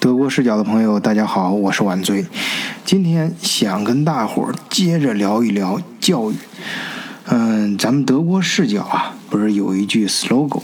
德国视角的朋友，大家好，我是晚醉。今天想跟大伙儿接着聊一聊教育。嗯，咱们德国视角啊，不是有一句 slogan，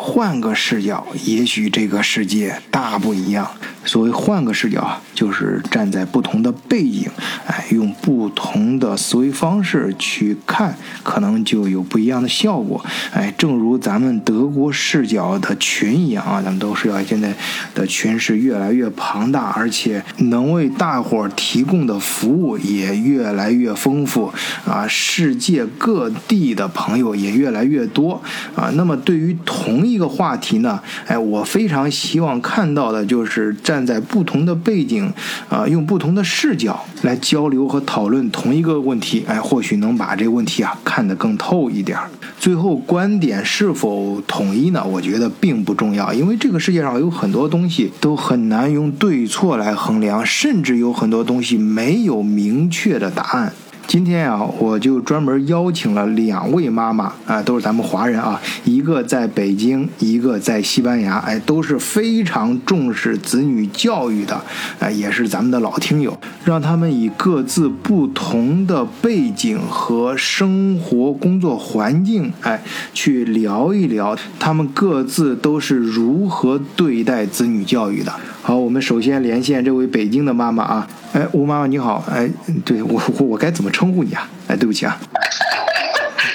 换个视角，也许这个世界大不一样。所谓换个视角啊，就是站在不同的背景，哎，用不同的思维方式去看，可能就有不一样的效果。哎，正如咱们德国视角的群一样啊，咱们都是要现在的群是越来越庞大，而且能为大伙儿提供的服务也越来越丰富啊，世界各地的朋友也越来越多啊。那么对于同一个话题呢，哎，我非常希望看到的就是站在不同的背景，啊，用不同的视角来交流和讨论同一个问题，哎，或许能把这个问题啊看得更透一点。最后观点是否统一呢？我觉得并不重要，因为这个世界上有很多东西都很难用对错来衡量，甚至有很多东西没有明确的答案。今天啊，我就专门邀请了两位妈妈啊，都是咱们华人啊，一个在北京，一个在西班牙，哎，都是非常重视子女教育的，哎，也是咱们的老听友，让他们以各自不同的背景和生活工作环境，哎，去聊一聊他们各自都是如何对待子女教育的。好，我们首先连线这位北京的妈妈啊，哎，吴妈妈你好，哎，对我我我该怎么称呼你啊？哎，对不起啊，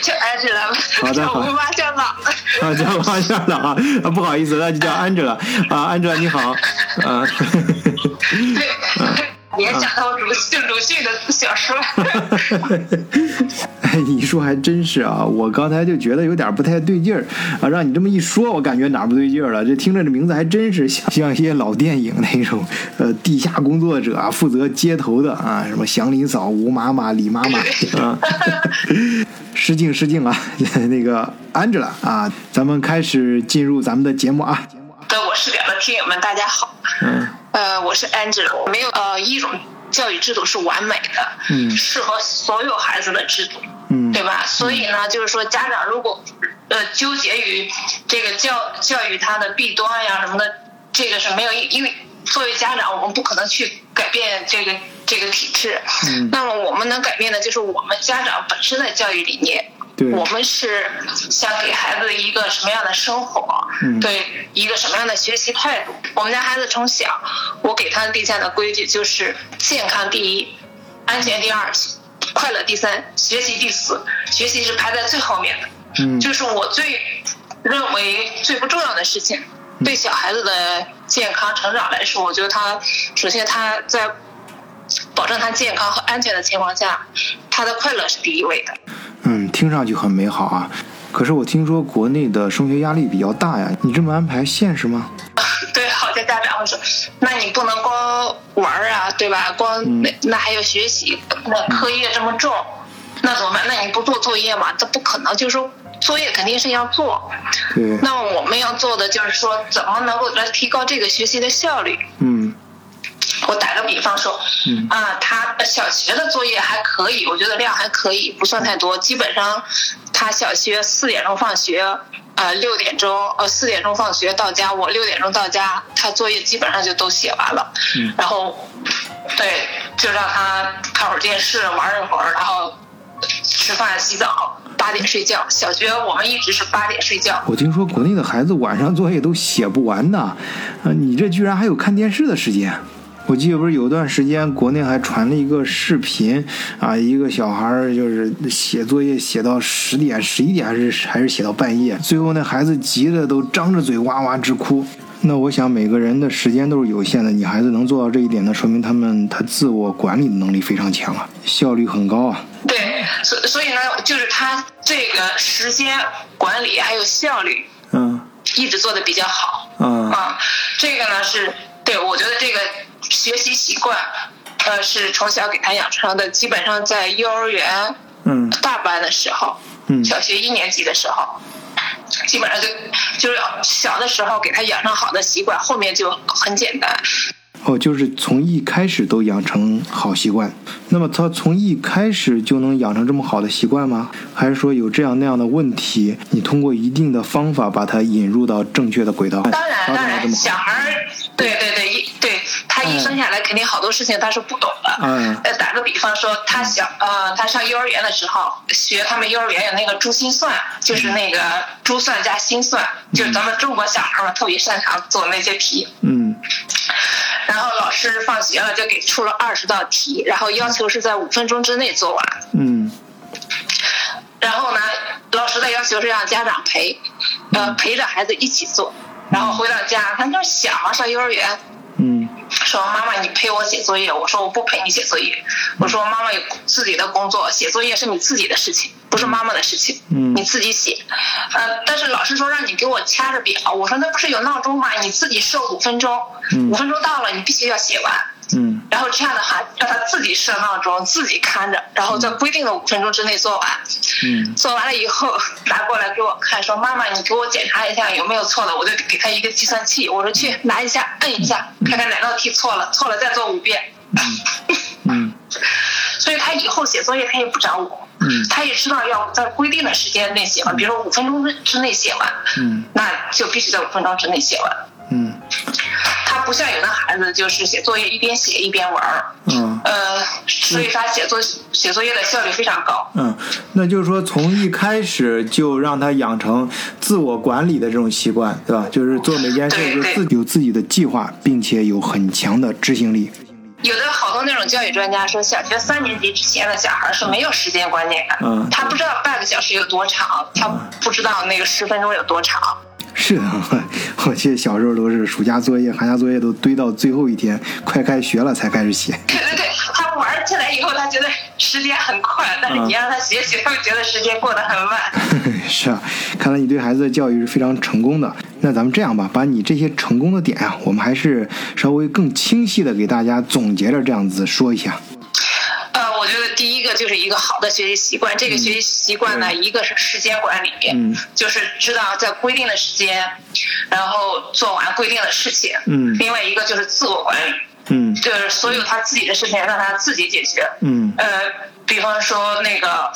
叫安吉拉，好的，好，我妈叫老，啊，叫妈叫老啊，啊，不好意思，那就叫安吉拉啊，安吉拉你好，啊，对。联想到鲁迅鲁迅的小说，说还真是啊！我刚才就觉得有点不太对劲儿啊，让你这么一说，我感觉哪不对劲儿了。这听着这名字还真是像像一些老电影那种，呃，地下工作者啊，负责接头的啊，什么祥林嫂、吴妈妈、李妈妈 啊。失敬失敬啊，那个 Angela 啊，咱们开始进入咱们的节目啊。对，我视角的听友们，大家好。嗯。呃，我是 Angela，没有呃一种教育制度是完美的，嗯，适合所有孩子的制度，嗯，对吧？所以呢，就是说家长如果呃纠结于这个教教育它的弊端呀什么的，这个是没有，因为作为家长，我们不可能去改变这个这个体制，嗯，那么我们能改变的就是我们家长本身的教育理念。我们是想给孩子一个什么样的生活？对，一个什么样的学习态度？我们家孩子从小，我给他立下的规矩就是健康第一，安全第二，快乐第三，学习第四。学习是排在最后面的。嗯，就是我最认为最不重要的事情。对小孩子的健康成长来说，我觉得他首先他在保证他健康和安全的情况下，他的快乐是第一位的。嗯，听上去很美好啊，可是我听说国内的升学压力比较大呀，你这么安排现实吗？对，好些家长会说，那你不能光玩啊，对吧？光那那还有学习，那课业这么重，那怎么办？那你不做作业吗？这不可能，就是说作业肯定是要做。对。那我们要做的就是说，怎么能够来提高这个学习的效率？嗯。我打个比方说，啊，他小学的作业还可以，我觉得量还可以，不算太多。基本上，他小学四点钟放学，呃，六点钟，呃，四点钟放学到家，我六点钟到家，他作业基本上就都写完了。然后，对，就让他看会儿电视，玩一会儿，然后吃饭、洗澡，八点睡觉。小学我们一直是八点睡觉。我听说国内的孩子晚上作业都写不完呢，啊，你这居然还有看电视的时间？我记得不是有段时间，国内还传了一个视频，啊，一个小孩就是写作业写到十点、十一点，还是还是写到半夜，最后那孩子急的都张着嘴哇哇直哭。那我想每个人的时间都是有限的，你孩子能做到这一点，那说明他们他自我管理的能力非常强啊，效率很高啊。对，所所以呢，就是他这个时间管理还有效率，嗯，一直做的比较好。嗯啊，这个呢是对，我觉得这个。学习习惯，呃，是从小给他养成的。基本上在幼儿园，嗯，大班的时候，嗯，小学一年级的时候，基本上就就是小的时候给他养成好的习惯，后面就很简单。哦，就是从一开始都养成好习惯。那么他从一开始就能养成这么好的习惯吗？还是说有这样那样的问题？你通过一定的方法把他引入到正确的轨道？当然，当然，小孩儿，对对对，对。下来肯定好多事情他是不懂的。嗯。呃，打个比方说，他小呃，他上幼儿园的时候学他们幼儿园有那个珠心算，就是那个珠算加心算，就是咱们中国小孩嘛特别擅长做那些题。嗯。然后老师放学了就给出了二十道题，然后要求是在五分钟之内做完。嗯。然后呢，老师的要求是让家长陪，呃，陪着孩子一起做。然后回到家，他就小嘛，上幼儿园。嗯。说妈妈，你陪我写作业。我说我不陪你写作业。我说妈妈有自己的工作，写作业是你自己的事情，不是妈妈的事情。嗯。你自己写。呃，但是老师说让你给我掐着表。我说那不是有闹钟吗？你自己设五分钟，五分钟到了你必须要写完。嗯，然后这样的话，让他自己设闹钟，自己看着，然后在规定的五分钟之内做完。嗯，做完了以后拿过来给我看，说妈妈，你给我检查一下有没有错的，我就给他一个计算器，我说去拿一下，摁一下，看看哪道题错了，错了再做五遍。嗯，所以他以后写作业他也不找我，嗯，他也知道要在规定的时间内写完，比如说五分钟之内写完，嗯，那就必须在五分钟之内写完。嗯。他不像有的孩子，就是写作业一边写一边玩儿。嗯。呃，所以他写作写作业的效率非常高。嗯，那就是说从一开始就让他养成自我管理的这种习惯，对吧？就是做每件事就自有自己的计划，并且有很强的执行力。有的好多那种教育专家说，小学三年级之前的小孩是没有时间观念的。嗯。他不知道半个小时有多长，他不知道那个十分钟有多长。是啊，我记得小时候都是暑假作业、寒假作业都堆到最后一天，快开学了才开始写。对对对，他玩起来以后，他觉得时间很快，但是你让他学习，他会觉得时间过得很慢。是啊，看来你对孩子的教育是非常成功的。那咱们这样吧，把你这些成功的点啊，我们还是稍微更清晰的给大家总结着这样子说一下。我觉得第一个就是一个好的学习习惯。这个学习习惯呢，一个是时间管理，就是知道在规定的时间，然后做完规定的事情。嗯。另外一个就是自我管理。嗯。就是所有他自己的事情让他自己解决。嗯。呃，比方说那个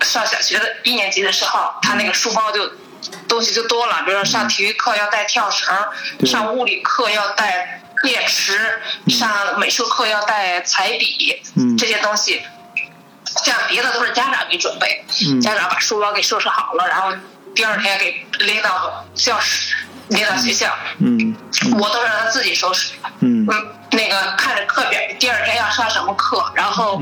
上小学的一年级的时候，他那个书包就东西就多了，比如说上体育课要带跳绳，上物理课要带。电池，上美术课要带彩笔，这些东西，像别的都是家长给准备，家长把书包给收拾好了，然后第二天给拎到教室，拎到学校。嗯，我都是让他自己收拾。嗯，那个看着课表，第二天要上什么课，然后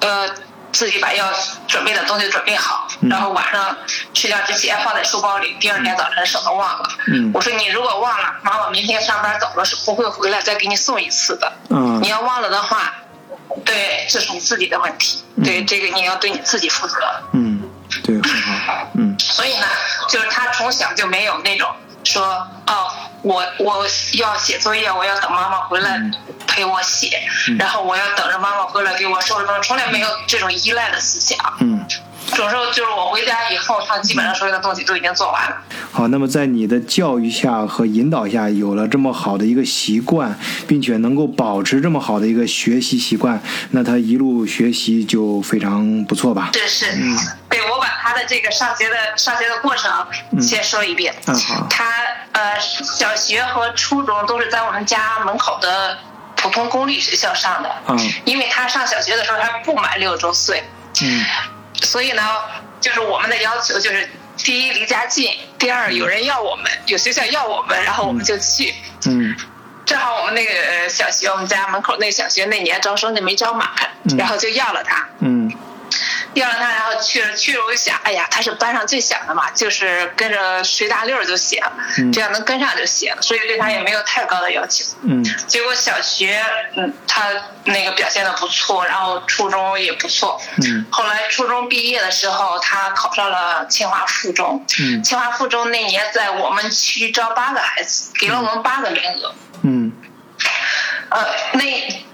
呃。自己把要准备的东西准备好，然后晚上睡觉之前放在书包里，第二天早晨省得忘了。我说你如果忘了，妈妈明天上班走了是不会回来再给你送一次的。你要忘了的话，对，这是你自己的问题。对这个你要对你自己负责。嗯，对，很好。嗯。所以呢，就是他从小就没有那种说哦。我我要写作业，我要等妈妈回来陪我写，然后我要等着妈妈回来给我收拾东西，从来没有这种依赖的思想。嗯，有时候就是我回家以后，他基本上所有的东西都已经做完了。好，那么在你的教育下和引导下，有了这么好的一个习惯，并且能够保持这么好的一个学习习惯，那他一路学习就非常不错吧？这是，嗯，对我把他的这个上学的上学的过程先说一遍。他。呃，小学和初中都是在我们家门口的普通公立学校上的。嗯。因为他上小学的时候还不满六周岁。嗯。所以呢，就是我们的要求就是：第一，离家近；第二，有人要我们，有学校要我们，然后我们就去。嗯。正好我们那个小学，我们家门口那小学那年招生就没招满，然后就要了他。嗯。要了他，然后去了去了，我就想，哎呀，他是班上最小的嘛，就是跟着随大溜就行，这样能跟上就行了，所以对他也没有太高的要求。嗯。结果小学，嗯，他那个表现的不错，然后初中也不错。嗯。后来初中毕业的时候，他考上了清华附中。嗯。清华附中那年在我们区招八个孩子，给了我们八个名额。嗯。呃，那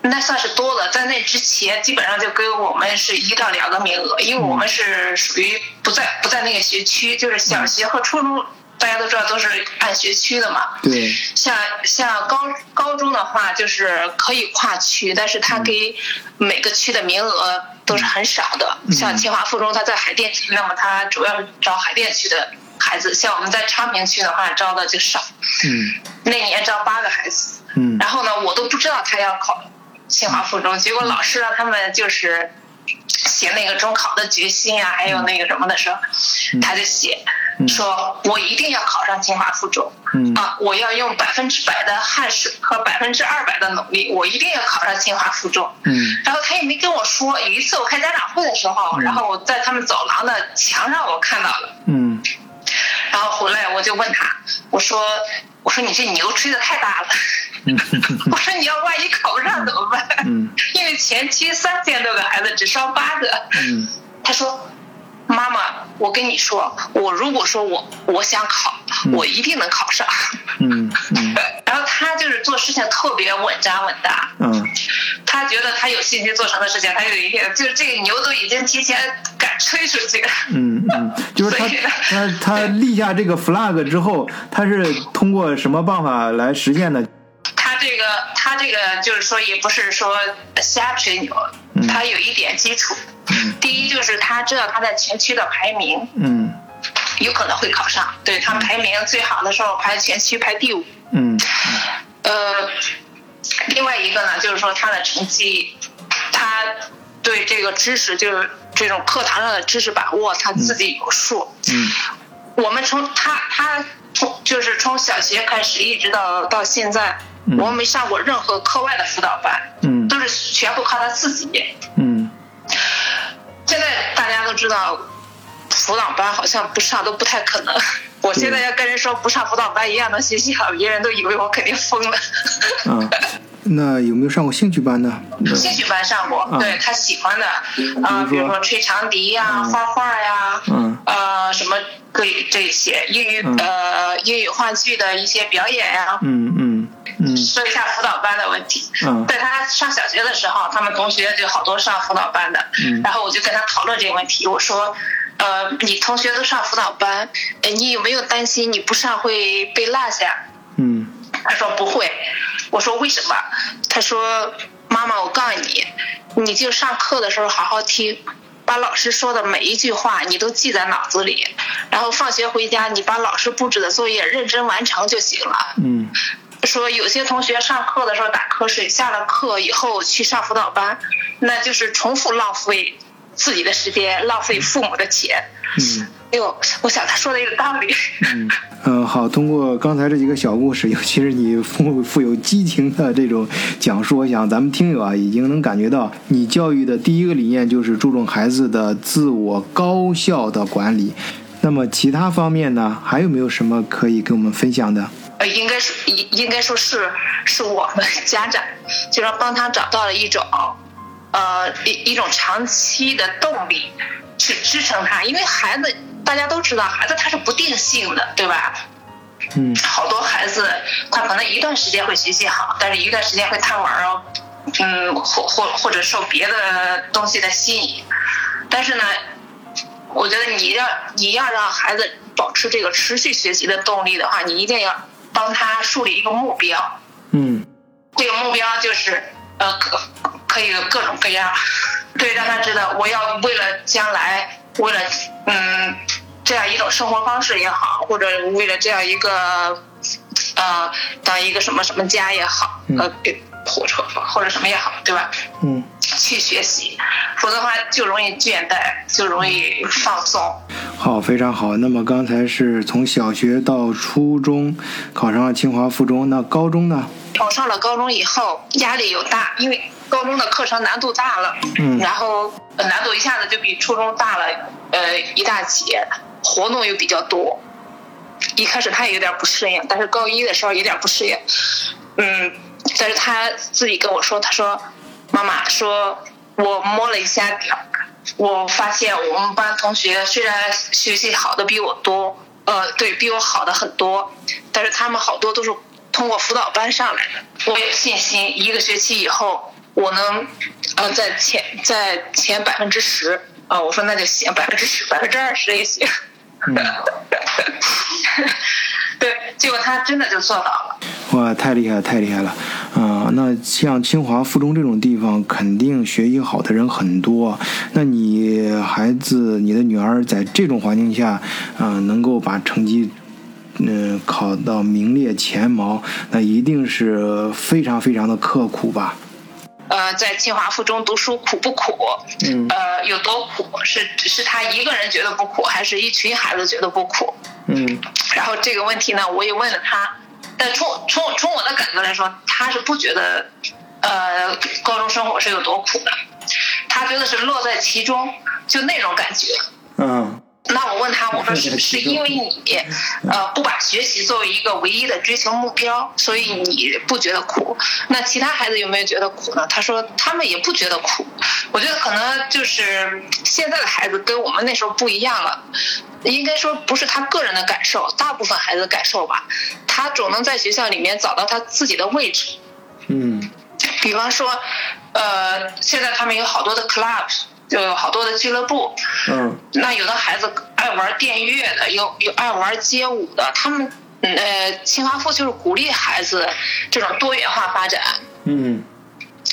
那算是多了，在那之前基本上就跟我们是一到两个名额，因为我们是属于不在不在那个学区，就是小学和初中大家都知道都是按学区的嘛。对。像像高高中的话，就是可以跨区，但是他给每个区的名额都是很少的。像清华附中，他在海淀区，那么他主要是招海淀区的孩子，像我们在昌平区的话招的就少。嗯。那年招八个孩子。嗯。然后呢，我都不知道他要考清华附中，结果老师让他们就是写那个中考的决心啊，还有那个什么的时候，他就写。说我一定要考上清华附中啊！我要用百分之百的汗水和百分之二百的努力，我一定要考上清华附中。嗯，然后他也没跟我说。有一次我开家长会的时候，然后我在他们走廊的墙上我看到了。嗯，然后回来我就问他，我说我说你这牛吹的太大了。我说你要万一考不上怎么办？嗯，因为前期三千多个孩子只上八个。嗯，他说。妈妈，我跟你说，我如果说我我想考，我一定能考上。嗯嗯。然后他就是做事情特别稳扎稳打。嗯。他觉得他有信心做成的事情，他有一天就是这个牛都已经提前敢吹出去了。嗯嗯。就是他他他立下这个 flag 之后，他是通过什么办法来实现的？他这个他这个就是说也不是说瞎吹牛，他有一点基础。第一就是他知道他在全区的排名，嗯，有可能会考上。对他排名最好的时候排全区排第五，嗯，呃，另外一个呢就是说他的成绩，他对这个知识就是这种课堂上的知识把握他自己有数。嗯，我们从他他从就是从小学开始一直到到现在，我没上过任何课外的辅导班，嗯，都是全部靠他自己，嗯。现在大家都知道，辅导班好像不上都不太可能。我现在要跟人说不上辅导班一样能学习好，别人都以为我肯定疯了。嗯，那有没有上过兴趣班呢？兴趣班上过，对他喜欢的啊，比如说吹长笛呀、画画呀，嗯，呃，什么可以这些英语呃英语话剧的一些表演呀，嗯嗯。说一下辅导班的问题。嗯，在他上小学的时候，他们同学就好多上辅导班的。嗯，然后我就跟他讨论这个问题。我说，呃，你同学都上辅导班，你有没有担心你不上会被落下？嗯，他说不会。我说为什么？他说，妈妈，我告诉你，你就上课的时候好好听，把老师说的每一句话你都记在脑子里，然后放学回家你把老师布置的作业认真完成就行了。嗯。说有些同学上课的时候打瞌睡，下了课以后去上辅导班，那就是重复浪费自己的时间，浪费父母的钱。嗯，哎呦，我想他说的有道理。嗯，嗯，好，通过刚才这几个小故事，尤其是你富富有激情的这种讲述，我想咱们听友啊，已经能感觉到你教育的第一个理念就是注重孩子的自我高效的管理。那么其他方面呢，还有没有什么可以跟我们分享的？呃，应该是应应该说是是我们家长，就是帮他找到了一种，呃一一种长期的动力去支撑他，因为孩子大家都知道，孩子他是不定性的，对吧？嗯。好多孩子他可能一段时间会学习好，但是一段时间会贪玩哦，嗯，或或或者受别的东西的吸引，但是呢，我觉得你要你要让孩子保持这个持续学习的动力的话，你一定要。帮他树立一个目标，嗯，这个目标就是呃可可以各种各样，对，让他知道我要为了将来，为了嗯这样一种生活方式也好，或者为了这样一个呃当一个什么什么家也好，呃火车或者什么也好，对吧？嗯，去学习，否则的话就容易倦怠，就容易放松。好，非常好。那么刚才是从小学到初中考上了清华附中，那高中呢？考上了高中以后，压力又大，因为高中的课程难度大了，嗯，然后难度一下子就比初中大了，呃，一大截，活动又比较多。一开始他也有点不适应，但是高一的时候有点不适应，嗯，但是他自己跟我说，他说，妈妈说，我摸了一下表。我发现我们班同学虽然学习好的比我多，呃，对比我好的很多，但是他们好多都是通过辅导班上来的。我有信心，一个学期以后，我能，呃，在前在前百分之十，啊，我说那就行，百分之十、百分之二十也行。对，结果他真的就做到了。哇，太厉害，太厉害了！嗯，啊，那像清华附中这种地方，肯定学习好的人很多。那你孩子，你的女儿在这种环境下，啊，能够把成绩，嗯，考到名列前茅，那一定是非常非常的刻苦吧？呃，在清华附中读书苦不苦？嗯。呃，有多苦？是只是他一个人觉得不苦，还是一群孩子觉得不苦？嗯。然后这个问题呢，我也问了他。但从从从我的感觉来说，他是不觉得，呃，高中生活是有多苦的，他觉得是乐在其中，就那种感觉。嗯。那我问他，我说是不是因为你，呃，不把学习作为一个唯一的追求目标，所以你不觉得苦？那其他孩子有没有觉得苦呢？他说他们也不觉得苦。我觉得可能就是现在的孩子跟我们那时候不一样了。应该说不是他个人的感受，大部分孩子的感受吧。他总能在学校里面找到他自己的位置。嗯。比方说，呃，现在他们有好多的 club，就有好多的俱乐部。嗯。那有的孩子爱玩电乐的，有有爱玩街舞的。他们，呃，清华附就是鼓励孩子这种多元化发展。嗯。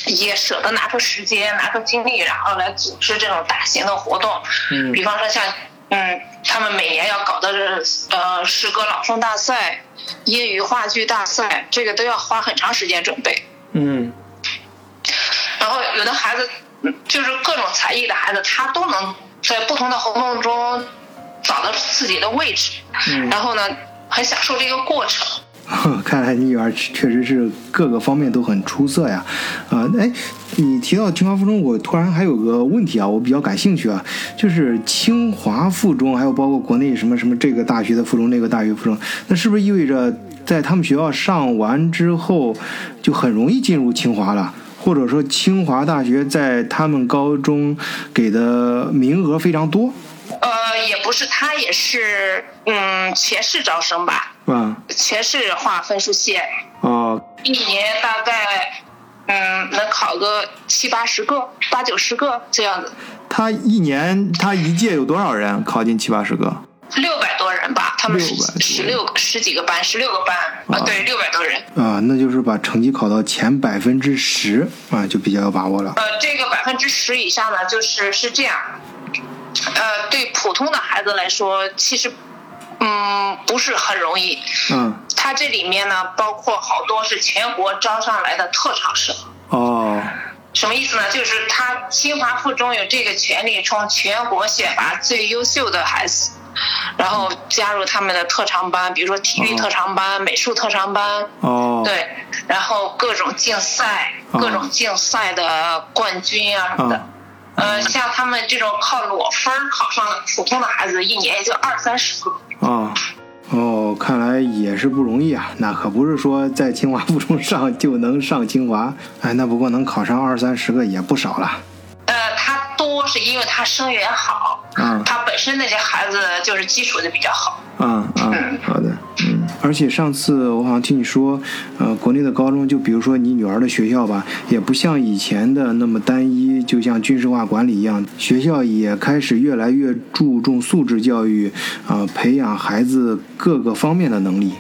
也舍得拿出时间、拿出精力，然后来组织这种大型的活动。嗯。比方说像。嗯，他们每年要搞的呃诗歌朗诵大赛、英语话剧大赛，这个都要花很长时间准备。嗯。然后有的孩子就是各种才艺的孩子，他都能在不同的活动中找到自己的位置。嗯。然后呢，很享受这个过程。看来你女儿确实是各个方面都很出色呀，啊，哎，你提到清华附中，我突然还有个问题啊，我比较感兴趣啊，就是清华附中，还有包括国内什么什么这个大学的附中，那个大学附中，那是不是意味着在他们学校上完之后，就很容易进入清华了？或者说清华大学在他们高中给的名额非常多？呃，也不是，他也是，嗯，全市招生吧，嗯，全市划分数线，哦，一年大概，嗯，能考个七八十个，八九十个这样子。他一年，他一届有多少人考进七八十个？六百多人吧，他们十六十几个班，十六个班，啊，对，六百多人。啊，那就是把成绩考到前百分之十，啊，就比较有把握了。呃，这个百分之十以上呢，就是是这样。呃，对普通的孩子来说，其实，嗯，不是很容易。嗯。它这里面呢，包括好多是全国招上来的特长生。哦。什么意思呢？就是他清华附中有这个权利，从全国选拔最优秀的孩子，然后加入他们的特长班，比如说体育特长班、美术特长班。哦。对，然后各种竞赛，各种竞赛的冠军啊什么的。呃，像他们这种靠裸分考上普通的孩子，一年也就二三十个。啊，哦，看来也是不容易啊。那可不是说在清华 附中上就能上清华。哎，那不过能考上二三十个也不少了。呃，他多是因为他生源好，嗯，他本身那些孩子就是基础就比较好。嗯嗯，好的。嗯而且上次我好像听你说，呃，国内的高中，就比如说你女儿的学校吧，也不像以前的那么单一，就像军事化管理一样，学校也开始越来越注重素质教育，啊，培养孩子各个方面的能力。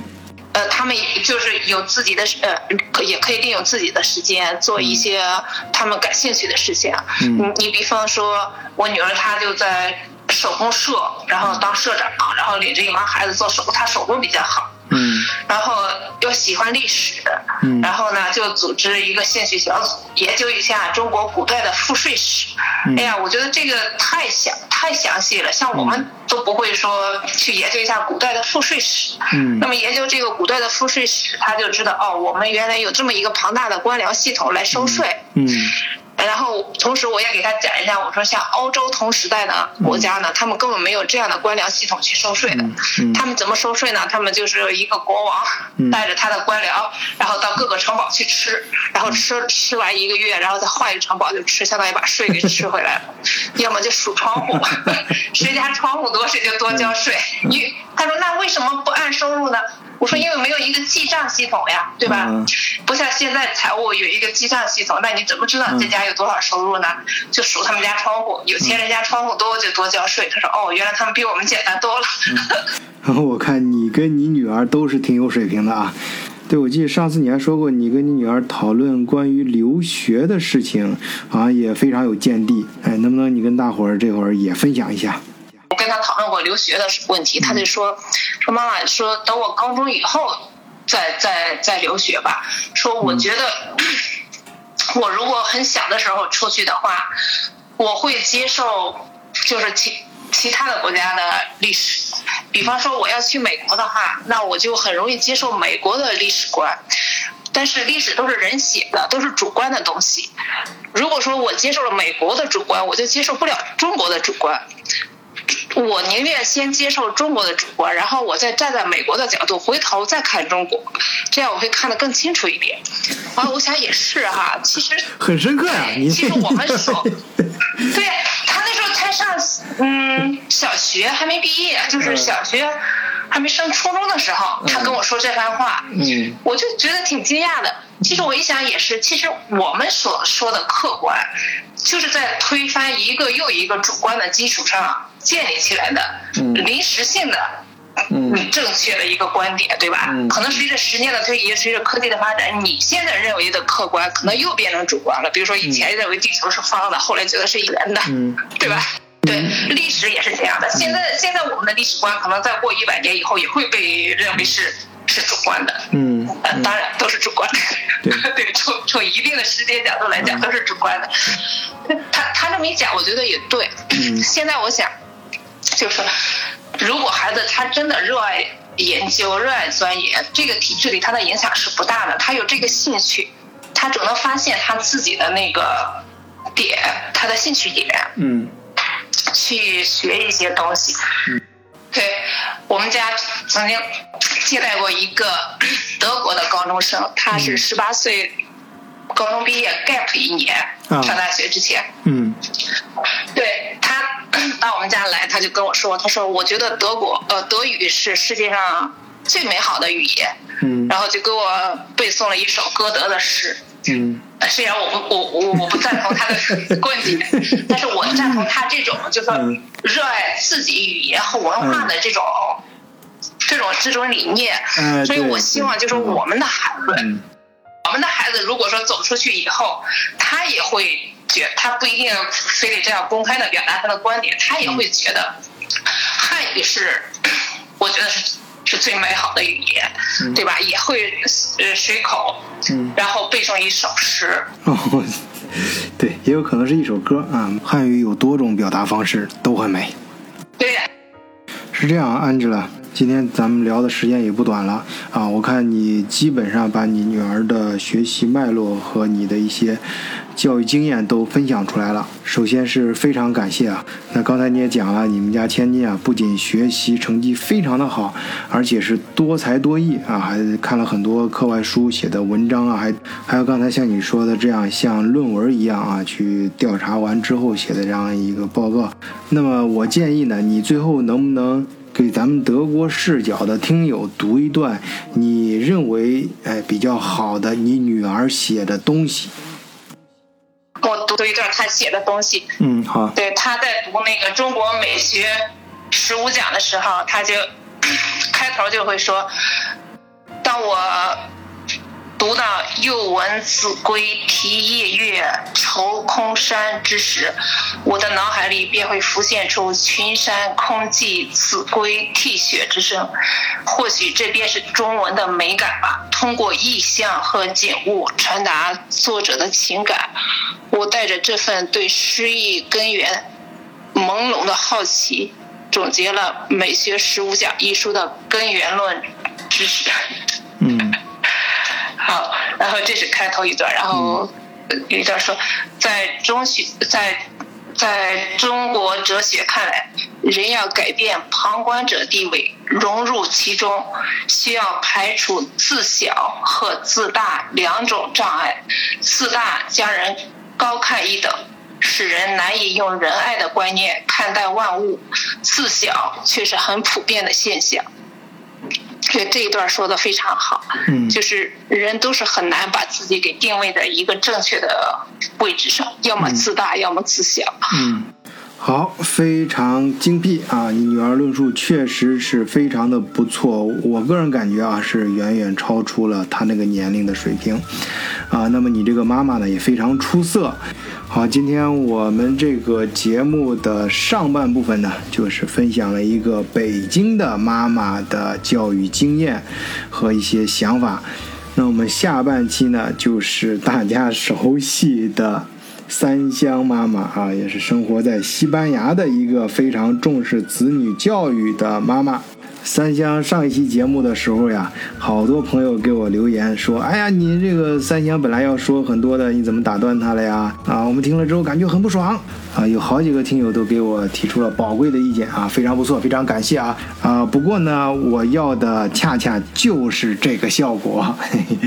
呃，他们就是有自己的呃，也可以利用自己的时间做一些他们感兴趣的事情。嗯，你比方说，我女儿她就在手工社，然后当社长，然后领着一帮孩子做手工，她手工比较好。嗯，然后又喜欢历史，嗯，然后呢就组织一个兴趣小组，研究一下中国古代的赋税史。哎呀，我觉得这个太详太详细了，像我们都不会说去研究一下古代的赋税史。嗯，那么研究这个古代的赋税史，他就知道哦，我们原来有这么一个庞大的官僚系统来收税。嗯。然后，同时我也给他讲一下，我说像欧洲同时代的国家呢，他们根本没有这样的官僚系统去收税的。他们怎么收税呢？他们就是一个国王带着他的官僚，然后到各个城堡去吃，然后吃吃完一个月，然后再换一个城堡就吃，相当于把税给吃回来了。要么就数窗户，谁家窗户多谁就多交税。你他说那为什么不按收入呢？我说，因为没有一个记账系统呀，对吧？不像现在财务有一个记账系统，那你怎么知道这家有多少收入呢？就数他们家窗户，有钱人家窗户多就多交税。他说，哦，原来他们比我们简单多了。然后 我看你跟你女儿都是挺有水平的啊。对，我记得上次你还说过，你跟你女儿讨论关于留学的事情，好像也非常有见地。哎，能不能你跟大伙儿这会儿也分享一下？我跟她讨论过留学的问题，她就说说妈妈说等我高中以后再再再留学吧。说我觉得我如果很小的时候出去的话，我会接受就是其其他的国家的历史。比方说我要去美国的话，那我就很容易接受美国的历史观。但是历史都是人写的，都是主观的东西。如果说我接受了美国的主观，我就接受不了中国的主观。我宁愿先接受中国的主观，然后我再站在美国的角度回头再看中国，这样我会看得更清楚一点。啊，我想也是哈，其实很深刻呀。其实我们说，对他那时候才上嗯小学还没毕业，就是小学还没上初中的时候，他跟我说这番话，嗯，我就觉得挺惊讶的。其实我一想也是，其实我们所说的客观，就是在推翻一个又一个主观的基础上建立起来的临时性的嗯正确的一个观点，对吧？可能随着时间的推移，随着科技的发展，你现在认为的客观，可能又变成主观了。比如说以前认为地球是方的，后来觉得是圆的，对吧？对，历史也是这样的。现在现在我们的历史观，可能再过一百年以后，也会被认为是。是主观的，嗯，当然都是主观的，对，从从一定的时间角度来讲都是主观的。他他这么一讲，我觉得也对。现在我想，就是如果孩子他真的热爱研究、热爱钻研，这个体制里他的影响是不大的。他有这个兴趣，他总能发现他自己的那个点，他的兴趣点，嗯，去学一些东西。嗯对，我们家曾经接待过一个 德国的高中生，他是十八岁，高中毕业 gap 一年，上大学之前。嗯，对他到我们家来，他就跟我说，他说我觉得德国呃德语是世界上最美好的语言。嗯，然后就给我背诵了一首歌德的诗。嗯，虽然我不我我我不赞同他的 观点，但是我赞同他这种就是热爱自己语言和文化的这种这种这种理念。嗯，所以我希望就是我们的孩子，我们的孩子如果说走出去以后，他也会觉他不一定非得这样公开的表达他的观点，他也会觉得汉语是，我觉得是。是最美好的语言，对吧？也会呃随口，然后背诵一首诗。哦，对，也有可能是一首歌啊。汉语有多种表达方式，都很美。对，是这样，，Angela。今天咱们聊的时间也不短了啊！我看你基本上把你女儿的学习脉络和你的一些教育经验都分享出来了。首先是非常感谢啊！那刚才你也讲了，你们家千金啊，不仅学习成绩非常的好，而且是多才多艺啊，还看了很多课外书写的文章啊，还还有刚才像你说的这样像论文一样啊，去调查完之后写的这样一个报告。那么我建议呢，你最后能不能？给咱们德国视角的听友读一段你认为哎比较好的你女儿写的东西。我读一段他写的东西。嗯，好。对，他在读那个中国美学十五讲的时候，他就开头就会说：“当我。”读到“又闻子规啼夜月，愁空山”之时，我的脑海里便会浮现出群山空寂、子规啼血之声。或许这便是中文的美感吧。通过意象和景物传达作者的情感，我带着这份对诗意根源朦胧的好奇，总结了《美学十五讲》一书的根源论知识。嗯。好，然后这是开头一段，然后有一段说，在中学，在在中国哲学看来，人要改变旁观者地位，融入其中，需要排除自小和自大两种障碍。自大将人高看一等，使人难以用仁爱的观念看待万物；自小却是很普遍的现象。对这一段说的非常好，嗯，就是人都是很难把自己给定位在一个正确的位置上，要么自大，要么自小。嗯，好，非常精辟啊！你女儿论述确实是非常的不错，我个人感觉啊是远远超出了她那个年龄的水平，啊，那么你这个妈妈呢也非常出色。好，今天我们这个节目的上半部分呢，就是分享了一个北京的妈妈的教育经验和一些想法。那我们下半期呢，就是大家熟悉的。三香妈妈啊，也是生活在西班牙的一个非常重视子女教育的妈妈。三香上一期节目的时候呀，好多朋友给我留言说：“哎呀，你这个三香本来要说很多的，你怎么打断他了呀？”啊，我们听了之后感觉很不爽。啊，有好几个听友都给我提出了宝贵的意见啊，非常不错，非常感谢啊啊！不过呢，我要的恰恰就是这个效果。嘿 嘿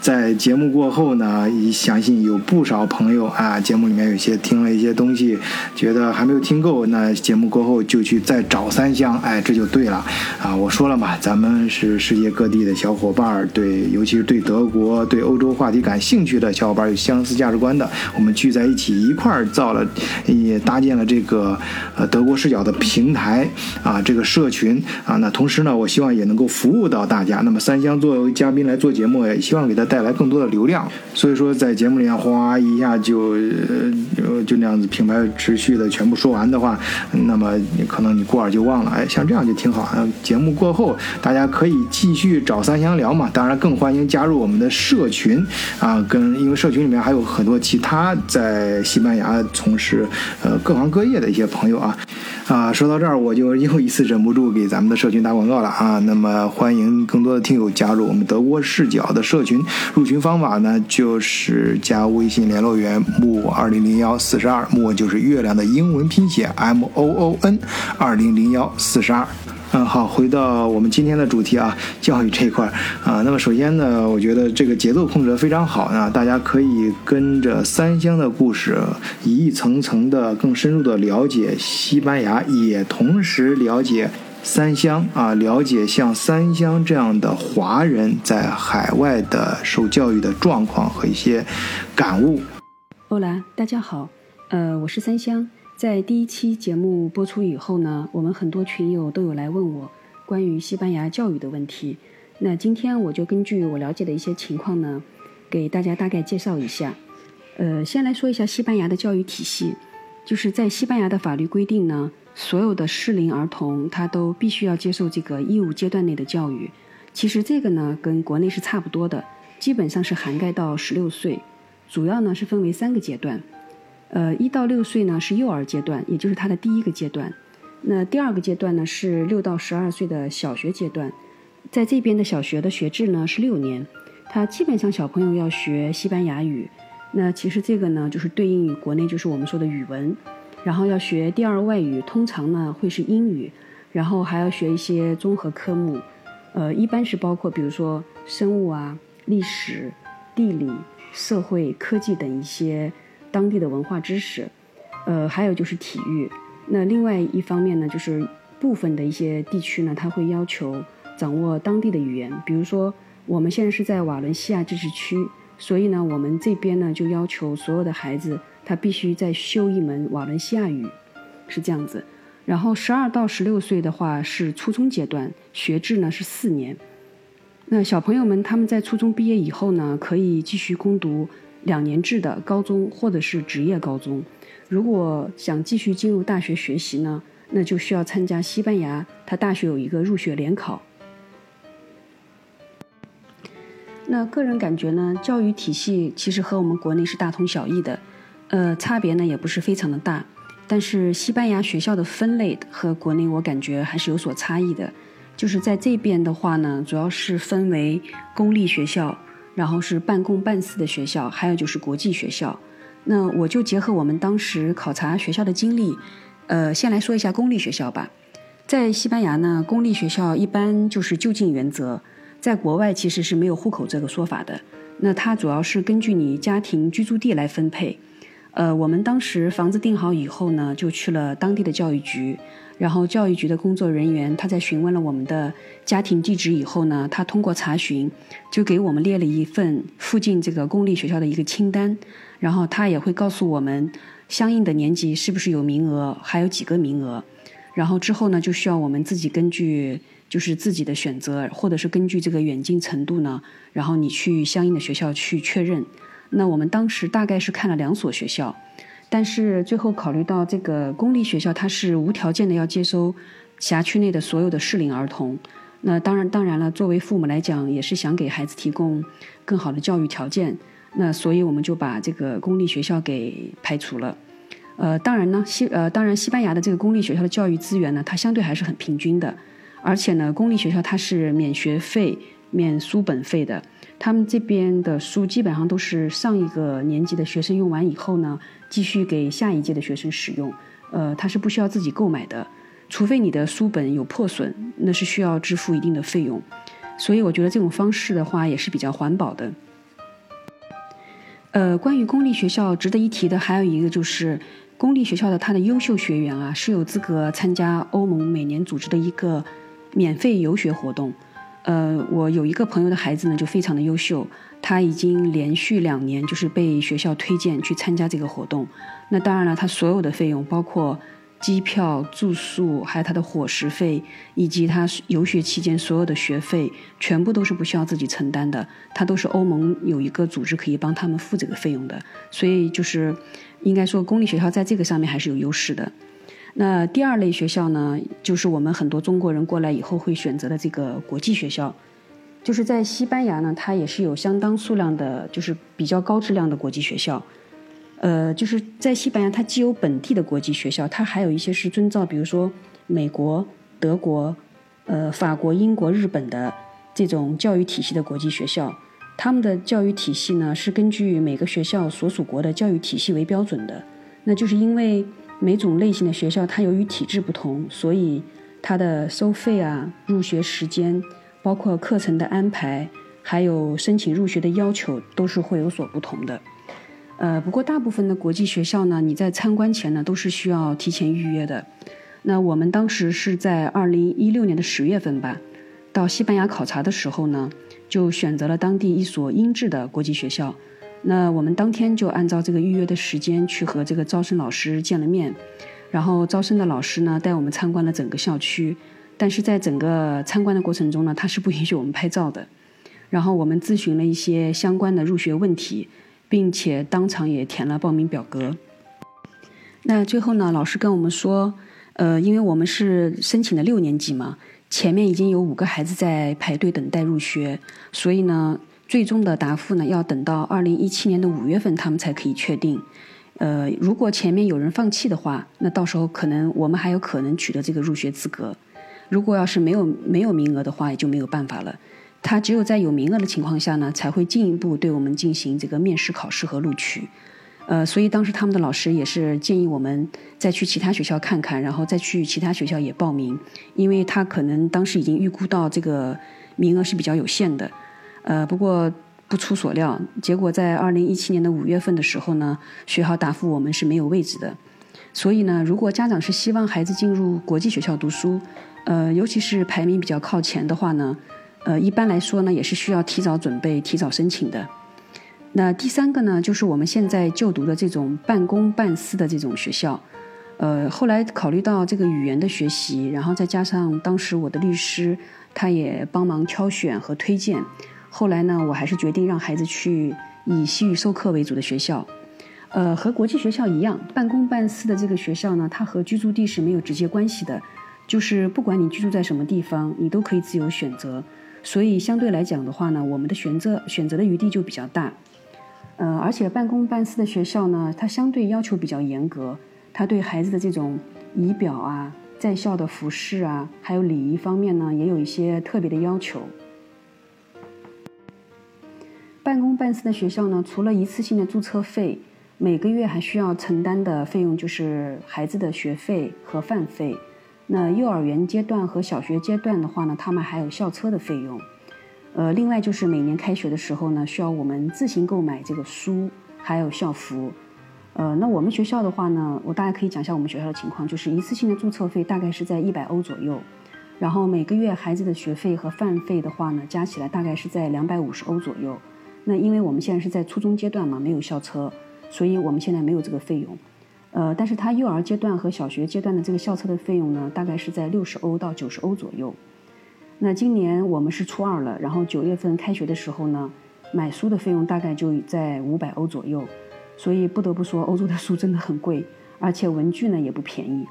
在节目过后呢，相信有不少朋友啊，节目里面有些听了一些东西，觉得还没有听够，那节目过后就去再找三香，哎，这就对了啊！我说了嘛，咱们是世界各地的小伙伴儿，对，尤其是对德国、对欧洲话题感兴趣的小伙伴，有相似价值观的，我们聚在一起一块儿造了。也搭建了这个呃德国视角的平台啊，这个社群啊，那同时呢，我希望也能够服务到大家。那么三香作为嘉宾来做节目，也希望给他带来更多的流量。所以说，在节目里面哗一下就就就那样子品牌持续的全部说完的话，那么你可能你过耳就忘了。哎，像这样就挺好。节目过后，大家可以继续找三香聊嘛。当然，更欢迎加入我们的社群啊，跟因为社群里面还有很多其他在西班牙从事。呃，各行各业的一些朋友啊，啊，说到这儿，我就又一次忍不住给咱们的社群打广告了啊。那么，欢迎更多的听友加入我们德国视角的社群。入群方法呢，就是加微信联络员木二零零幺四十二，木就是月亮的英文拼写 M O O N 二零零幺四十二。嗯，好，回到我们今天的主题啊，教育这一块啊。那么首先呢，我觉得这个节奏控制的非常好啊，大家可以跟着三香的故事，一层层的更深入的了解西班牙，也同时了解三香啊，了解像三香这样的华人在海外的受教育的状况和一些感悟。欧兰，大家好，呃，我是三香。在第一期节目播出以后呢，我们很多群友都有来问我关于西班牙教育的问题。那今天我就根据我了解的一些情况呢，给大家大概介绍一下。呃，先来说一下西班牙的教育体系，就是在西班牙的法律规定呢，所有的适龄儿童他都必须要接受这个义务阶段内的教育。其实这个呢跟国内是差不多的，基本上是涵盖到十六岁，主要呢是分为三个阶段。呃，一到六岁呢是幼儿阶段，也就是他的第一个阶段。那第二个阶段呢是六到十二岁的小学阶段，在这边的小学的学制呢是六年，他基本上小朋友要学西班牙语。那其实这个呢就是对应于国内就是我们说的语文，然后要学第二外语，通常呢会是英语，然后还要学一些综合科目，呃，一般是包括比如说生物啊、历史、地理、社会科技等一些。当地的文化知识，呃，还有就是体育。那另外一方面呢，就是部分的一些地区呢，他会要求掌握当地的语言。比如说，我们现在是在瓦伦西亚自治区，所以呢，我们这边呢就要求所有的孩子他必须再修一门瓦伦西亚语，是这样子。然后十二到十六岁的话是初中阶段，学制呢是四年。那小朋友们他们在初中毕业以后呢，可以继续攻读。两年制的高中或者是职业高中，如果想继续进入大学学习呢，那就需要参加西班牙，它大学有一个入学联考。那个人感觉呢，教育体系其实和我们国内是大同小异的，呃，差别呢也不是非常的大。但是西班牙学校的分类和国内我感觉还是有所差异的，就是在这边的话呢，主要是分为公立学校。然后是半公半私的学校，还有就是国际学校。那我就结合我们当时考察学校的经历，呃，先来说一下公立学校吧。在西班牙呢，公立学校一般就是就近原则，在国外其实是没有户口这个说法的。那它主要是根据你家庭居住地来分配。呃，我们当时房子定好以后呢，就去了当地的教育局。然后教育局的工作人员他在询问了我们的家庭地址以后呢，他通过查询就给我们列了一份附近这个公立学校的一个清单。然后他也会告诉我们相应的年级是不是有名额，还有几个名额。然后之后呢，就需要我们自己根据就是自己的选择，或者是根据这个远近程度呢，然后你去相应的学校去确认。那我们当时大概是看了两所学校，但是最后考虑到这个公立学校它是无条件的要接收辖区内的所有的适龄儿童。那当然，当然了，作为父母来讲，也是想给孩子提供更好的教育条件。那所以我们就把这个公立学校给排除了。呃，当然呢，西呃，当然西班牙的这个公立学校的教育资源呢，它相对还是很平均的。而且呢，公立学校它是免学费、免书本费的。他们这边的书基本上都是上一个年级的学生用完以后呢，继续给下一届的学生使用。呃，他是不需要自己购买的，除非你的书本有破损，那是需要支付一定的费用。所以我觉得这种方式的话也是比较环保的。呃，关于公立学校值得一提的还有一个就是，公立学校的它的优秀学员啊是有资格参加欧盟每年组织的一个免费游学活动。呃，我有一个朋友的孩子呢，就非常的优秀，他已经连续两年就是被学校推荐去参加这个活动。那当然了，他所有的费用，包括机票、住宿，还有他的伙食费，以及他游学期间所有的学费，全部都是不需要自己承担的。他都是欧盟有一个组织可以帮他们付这个费用的。所以就是，应该说公立学校在这个上面还是有优势的。那第二类学校呢，就是我们很多中国人过来以后会选择的这个国际学校，就是在西班牙呢，它也是有相当数量的，就是比较高质量的国际学校。呃，就是在西班牙，它既有本地的国际学校，它还有一些是遵照，比如说美国、德国、呃法国、英国、日本的这种教育体系的国际学校。他们的教育体系呢，是根据每个学校所属国的教育体系为标准的。那就是因为。每种类型的学校，它由于体制不同，所以它的收费啊、入学时间、包括课程的安排，还有申请入学的要求，都是会有所不同的。呃，不过大部分的国际学校呢，你在参观前呢，都是需要提前预约的。那我们当时是在二零一六年的十月份吧，到西班牙考察的时候呢，就选择了当地一所英制的国际学校。那我们当天就按照这个预约的时间去和这个招生老师见了面，然后招生的老师呢带我们参观了整个校区，但是在整个参观的过程中呢，他是不允许我们拍照的。然后我们咨询了一些相关的入学问题，并且当场也填了报名表格。那最后呢，老师跟我们说，呃，因为我们是申请的六年级嘛，前面已经有五个孩子在排队等待入学，所以呢。最终的答复呢，要等到二零一七年的五月份，他们才可以确定。呃，如果前面有人放弃的话，那到时候可能我们还有可能取得这个入学资格。如果要是没有没有名额的话，也就没有办法了。他只有在有名额的情况下呢，才会进一步对我们进行这个面试考试和录取。呃，所以当时他们的老师也是建议我们再去其他学校看看，然后再去其他学校也报名，因为他可能当时已经预估到这个名额是比较有限的。呃，不过不出所料，结果在二零一七年的五月份的时候呢，学校答复我们是没有位置的。所以呢，如果家长是希望孩子进入国际学校读书，呃，尤其是排名比较靠前的话呢，呃，一般来说呢，也是需要提早准备、提早申请的。那第三个呢，就是我们现在就读的这种半公半私的这种学校。呃，后来考虑到这个语言的学习，然后再加上当时我的律师他也帮忙挑选和推荐。后来呢，我还是决定让孩子去以西语授课为主的学校，呃，和国际学校一样，半公半私的这个学校呢，它和居住地是没有直接关系的，就是不管你居住在什么地方，你都可以自由选择。所以相对来讲的话呢，我们的选择选择的余地就比较大。呃，而且半公半私的学校呢，它相对要求比较严格，它对孩子的这种仪表啊、在校的服饰啊，还有礼仪方面呢，也有一些特别的要求。半公半私的学校呢，除了一次性的注册费，每个月还需要承担的费用就是孩子的学费和饭费。那幼儿园阶段和小学阶段的话呢，他们还有校车的费用。呃，另外就是每年开学的时候呢，需要我们自行购买这个书，还有校服。呃，那我们学校的话呢，我大概可以讲一下我们学校的情况，就是一次性的注册费大概是在一百欧左右，然后每个月孩子的学费和饭费的话呢，加起来大概是在两百五十欧左右。那因为我们现在是在初中阶段嘛，没有校车，所以我们现在没有这个费用。呃，但是他幼儿阶段和小学阶段的这个校车的费用呢，大概是在六十欧到九十欧左右。那今年我们是初二了，然后九月份开学的时候呢，买书的费用大概就在五百欧左右。所以不得不说，欧洲的书真的很贵，而且文具呢也不便宜。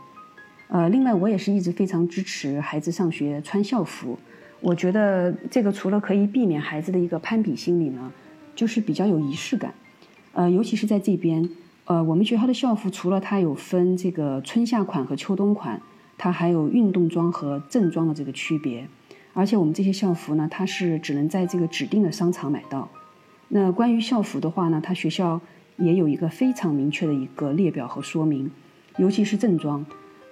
呃，另外我也是一直非常支持孩子上学穿校服。我觉得这个除了可以避免孩子的一个攀比心理呢，就是比较有仪式感。呃，尤其是在这边，呃，我们学校的校服除了它有分这个春夏款和秋冬款，它还有运动装和正装的这个区别。而且我们这些校服呢，它是只能在这个指定的商场买到。那关于校服的话呢，它学校。也有一个非常明确的一个列表和说明，尤其是正装，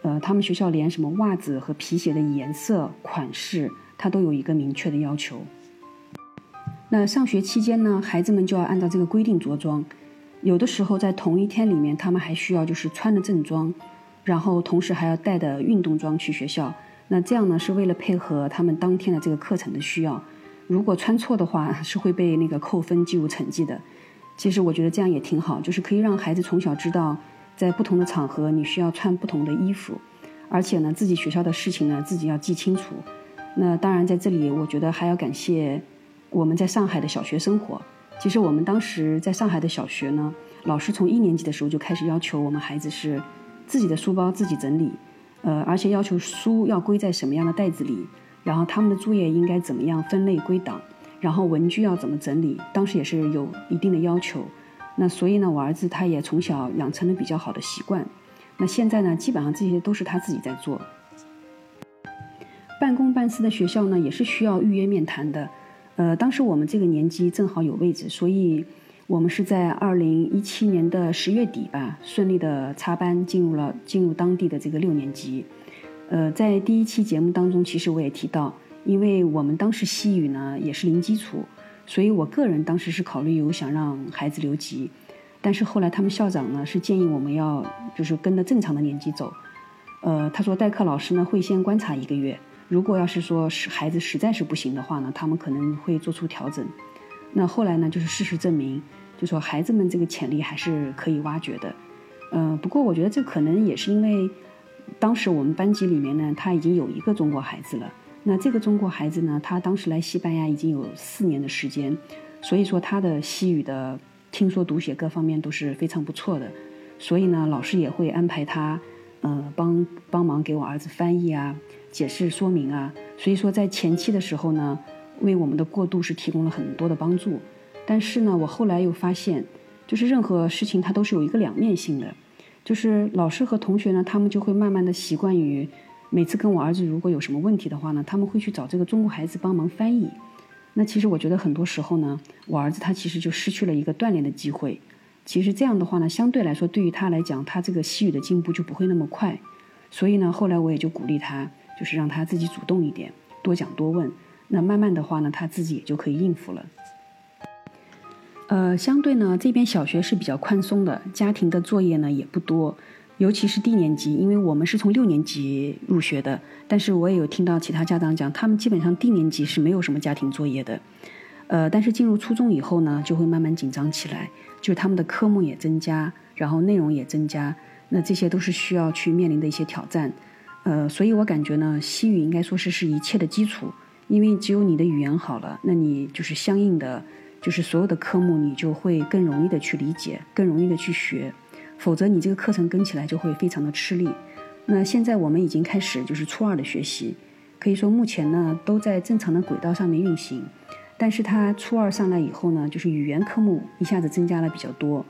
呃，他们学校连什么袜子和皮鞋的颜色、款式，它都有一个明确的要求。那上学期间呢，孩子们就要按照这个规定着装，有的时候在同一天里面，他们还需要就是穿的正装，然后同时还要带的运动装去学校。那这样呢，是为了配合他们当天的这个课程的需要。如果穿错的话，是会被那个扣分记入成绩的。其实我觉得这样也挺好，就是可以让孩子从小知道，在不同的场合你需要穿不同的衣服，而且呢，自己学校的事情呢自己要记清楚。那当然在这里，我觉得还要感谢我们在上海的小学生活。其实我们当时在上海的小学呢，老师从一年级的时候就开始要求我们孩子是自己的书包自己整理，呃，而且要求书要归在什么样的袋子里，然后他们的作业应该怎么样分类归档。然后文具要怎么整理，当时也是有一定的要求。那所以呢，我儿子他也从小养成了比较好的习惯。那现在呢，基本上这些都是他自己在做。半公半私的学校呢，也是需要预约面谈的。呃，当时我们这个年级正好有位置，所以我们是在二零一七年的十月底吧，顺利的插班进入了进入当地的这个六年级。呃，在第一期节目当中，其实我也提到。因为我们当时西语呢也是零基础，所以我个人当时是考虑有想让孩子留级，但是后来他们校长呢是建议我们要就是跟着正常的年级走，呃，他说代课老师呢会先观察一个月，如果要是说是孩子实在是不行的话呢，他们可能会做出调整。那后来呢就是事实证明，就说孩子们这个潜力还是可以挖掘的，嗯，不过我觉得这可能也是因为当时我们班级里面呢他已经有一个中国孩子了。那这个中国孩子呢，他当时来西班牙已经有四年的时间，所以说他的西语的听说读写各方面都是非常不错的，所以呢，老师也会安排他，呃，帮帮忙给我儿子翻译啊，解释说明啊，所以说在前期的时候呢，为我们的过渡是提供了很多的帮助。但是呢，我后来又发现，就是任何事情它都是有一个两面性的，就是老师和同学呢，他们就会慢慢的习惯于。每次跟我儿子如果有什么问题的话呢，他们会去找这个中国孩子帮忙翻译。那其实我觉得很多时候呢，我儿子他其实就失去了一个锻炼的机会。其实这样的话呢，相对来说对于他来讲，他这个西语的进步就不会那么快。所以呢，后来我也就鼓励他，就是让他自己主动一点，多讲多问。那慢慢的话呢，他自己也就可以应付了。呃，相对呢，这边小学是比较宽松的，家庭的作业呢也不多。尤其是低年级，因为我们是从六年级入学的，但是我也有听到其他家长讲，他们基本上低年级是没有什么家庭作业的，呃，但是进入初中以后呢，就会慢慢紧张起来，就是他们的科目也增加，然后内容也增加，那这些都是需要去面临的一些挑战，呃，所以我感觉呢，西语应该说是是一切的基础，因为只有你的语言好了，那你就是相应的，就是所有的科目你就会更容易的去理解，更容易的去学。否则你这个课程跟起来就会非常的吃力。那现在我们已经开始就是初二的学习，可以说目前呢都在正常的轨道上面运行。但是他初二上来以后呢，就是语言科目一下子增加了比较多。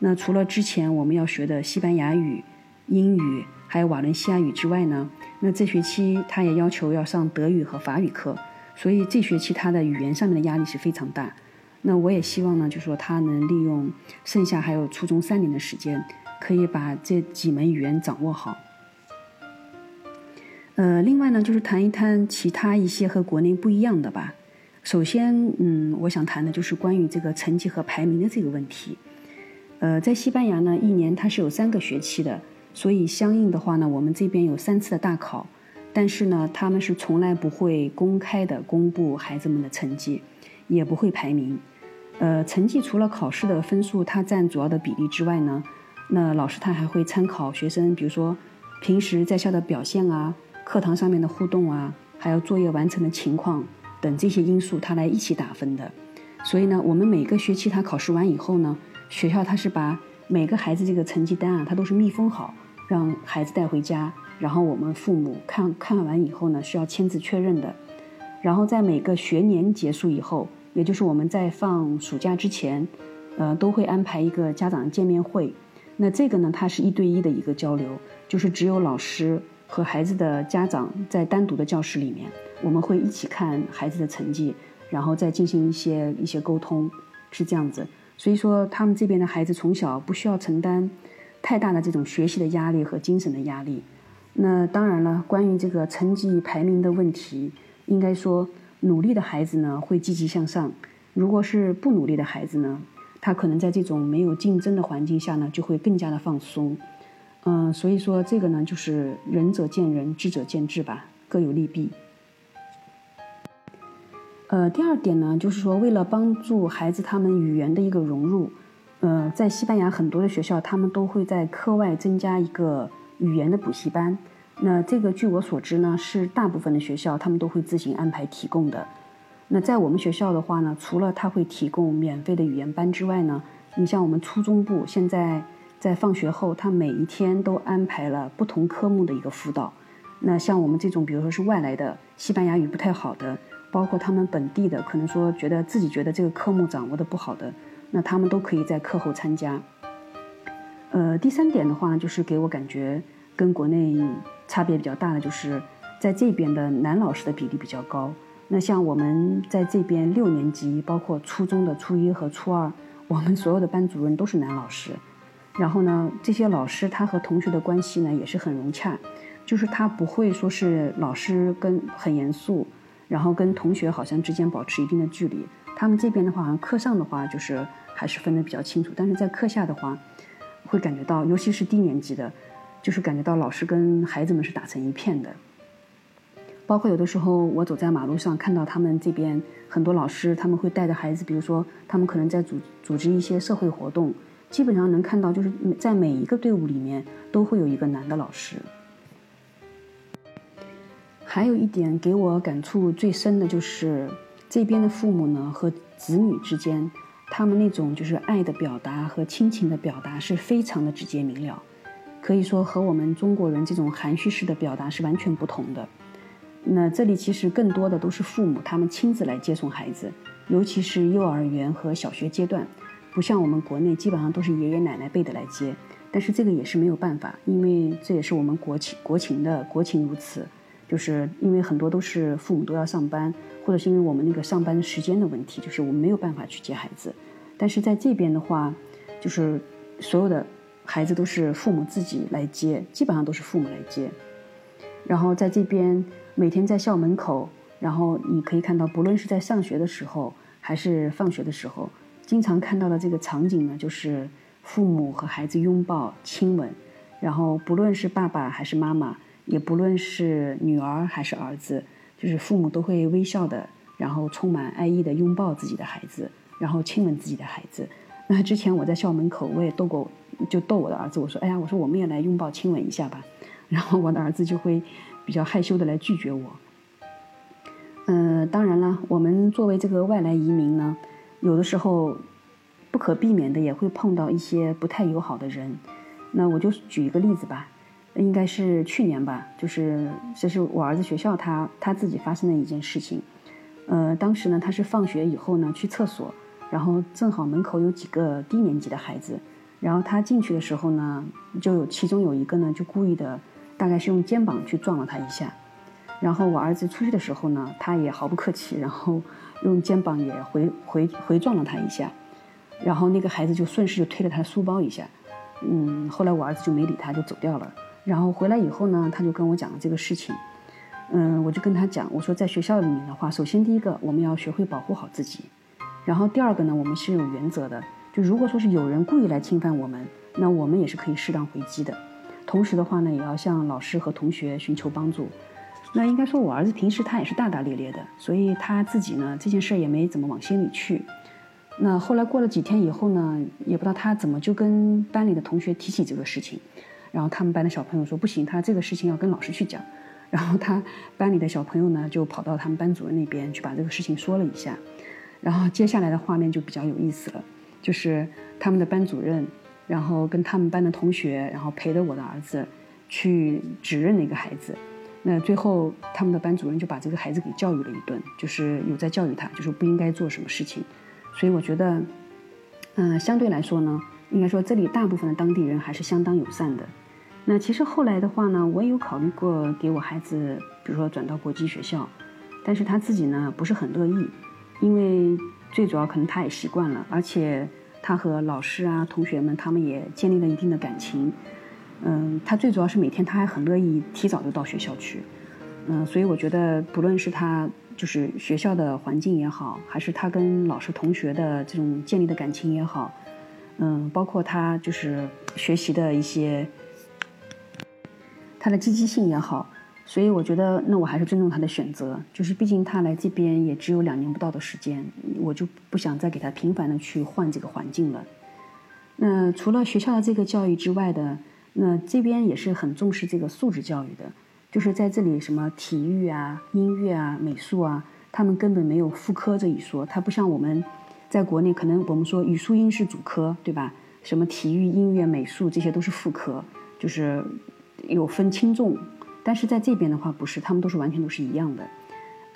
那除了之前我们要学的西班牙语、英语，还有瓦伦西亚语之外呢，那这学期他也要求要上德语和法语课，所以这学期他的语言上面的压力是非常大。那我也希望呢，就是说他能利用剩下还有初中三年的时间，可以把这几门语言掌握好。呃，另外呢，就是谈一谈其他一些和国内不一样的吧。首先，嗯，我想谈的就是关于这个成绩和排名的这个问题。呃，在西班牙呢，一年它是有三个学期的，所以相应的话呢，我们这边有三次的大考，但是呢，他们是从来不会公开的公布孩子们的成绩，也不会排名。呃，成绩除了考试的分数它占主要的比例之外呢，那老师他还会参考学生，比如说平时在校的表现啊，课堂上面的互动啊，还有作业完成的情况等这些因素，他来一起打分的。所以呢，我们每个学期他考试完以后呢，学校他是把每个孩子这个成绩单啊，他都是密封好，让孩子带回家，然后我们父母看看完以后呢，需要签字确认的。然后在每个学年结束以后，也就是我们在放暑假之前，呃，都会安排一个家长见面会。那这个呢，它是一对一的一个交流，就是只有老师和孩子的家长在单独的教室里面，我们会一起看孩子的成绩，然后再进行一些一些沟通，是这样子。所以说，他们这边的孩子从小不需要承担太大的这种学习的压力和精神的压力。那当然了，关于这个成绩排名的问题，应该说努力的孩子呢会积极向上，如果是不努力的孩子呢？他可能在这种没有竞争的环境下呢，就会更加的放松，嗯，所以说这个呢，就是仁者见仁，智者见智吧，各有利弊。呃，第二点呢，就是说为了帮助孩子他们语言的一个融入，呃，在西班牙很多的学校，他们都会在课外增加一个语言的补习班。那这个据我所知呢，是大部分的学校他们都会自行安排提供的。那在我们学校的话呢，除了他会提供免费的语言班之外呢，你像我们初中部现在在放学后，他每一天都安排了不同科目的一个辅导。那像我们这种，比如说是外来的西班牙语不太好的，包括他们本地的，可能说觉得自己觉得这个科目掌握的不好的，那他们都可以在课后参加。呃，第三点的话，就是给我感觉跟国内差别比较大的，就是在这边的男老师的比例比较高。那像我们在这边六年级，包括初中的初一和初二，我们所有的班主任都是男老师。然后呢，这些老师他和同学的关系呢也是很融洽，就是他不会说是老师跟很严肃，然后跟同学好像之间保持一定的距离。他们这边的话，好像课上的话就是还是分得比较清楚，但是在课下的话，会感觉到，尤其是低年级的，就是感觉到老师跟孩子们是打成一片的。包括有的时候，我走在马路上，看到他们这边很多老师，他们会带着孩子，比如说他们可能在组组织一些社会活动，基本上能看到，就是在每一个队伍里面都会有一个男的老师。还有一点给我感触最深的就是这边的父母呢和子女之间，他们那种就是爱的表达和亲情的表达是非常的直接明了，可以说和我们中国人这种含蓄式的表达是完全不同的。那这里其实更多的都是父母他们亲自来接送孩子，尤其是幼儿园和小学阶段，不像我们国内基本上都是爷爷奶奶辈的来接。但是这个也是没有办法，因为这也是我们国情国情的国情如此，就是因为很多都是父母都要上班，或者是因为我们那个上班时间的问题，就是我们没有办法去接孩子。但是在这边的话，就是所有的孩子都是父母自己来接，基本上都是父母来接，然后在这边。每天在校门口，然后你可以看到，不论是在上学的时候还是放学的时候，经常看到的这个场景呢，就是父母和孩子拥抱、亲吻，然后不论是爸爸还是妈妈，也不论是女儿还是儿子，就是父母都会微笑的，然后充满爱意的拥抱自己的孩子，然后亲吻自己的孩子。那之前我在校门口，我也逗过，就逗我的儿子，我说：“哎呀，我说我们也来拥抱亲吻一下吧。”然后我的儿子就会。比较害羞的来拒绝我。嗯，当然了，我们作为这个外来移民呢，有的时候不可避免的也会碰到一些不太友好的人。那我就举一个例子吧，应该是去年吧，就是这是我儿子学校他他自己发生的一件事情。呃，当时呢，他是放学以后呢去厕所，然后正好门口有几个低年级的孩子，然后他进去的时候呢，就有其中有一个呢就故意的。大概是用肩膀去撞了他一下，然后我儿子出去的时候呢，他也毫不客气，然后 用肩膀也回回回撞了他一下，然后那个孩子就顺势就推了他的书包一下，嗯，后来我儿子就没理他，就走掉了。然后回来以后呢，他就跟我讲了这个事情，嗯，我就跟他讲，我说在学校里面的话，首先第一个我们要学会保护好自己，然后第二个呢，我们是有原则的，就如果说是有人故意来侵犯我们，那我们也是可以适当回击的。同时的话呢，也要向老师和同学寻求帮助。那应该说，我儿子平时他也是大大咧咧的，所以他自己呢这件事也没怎么往心里去。那后来过了几天以后呢，也不知道他怎么就跟班里的同学提起这个事情，然后他们班的小朋友说不行，他这个事情要跟老师去讲。然后他班里的小朋友呢，就跑到他们班主任那边去把这个事情说了一下。然后接下来的画面就比较有意思了，就是他们的班主任，然后跟他们班的同学，然后陪着我的儿子去指认那个孩子。那最后他们的班主任就把这个孩子给教育了一顿，就是有在教育他，就是不应该做什么事情。所以我觉得，嗯，相对来说呢，应该说这里大部分的当地人还是相当友善的。那其实后来的话呢，我也有考虑过给我孩子，比如说转到国际学校，但是他自己呢不是很乐意，因为最主要可能他也习惯了，而且他和老师啊、同学们他们也建立了一定的感情。嗯，他最主要是每天他还很乐意提早就到学校去。嗯，所以我觉得不论是他。就是学校的环境也好，还是他跟老师同学的这种建立的感情也好，嗯，包括他就是学习的一些他的积极性也好，所以我觉得那我还是尊重他的选择。就是毕竟他来这边也只有两年不到的时间，我就不想再给他频繁的去换这个环境了。那除了学校的这个教育之外的，那这边也是很重视这个素质教育的。就是在这里，什么体育啊、音乐啊、美术啊，他们根本没有副科这一说。他不像我们在国内，可能我们说语数英是主科，对吧？什么体育、音乐、美术这些都是副科，就是有分轻重。但是在这边的话，不是，他们都是完全都是一样的。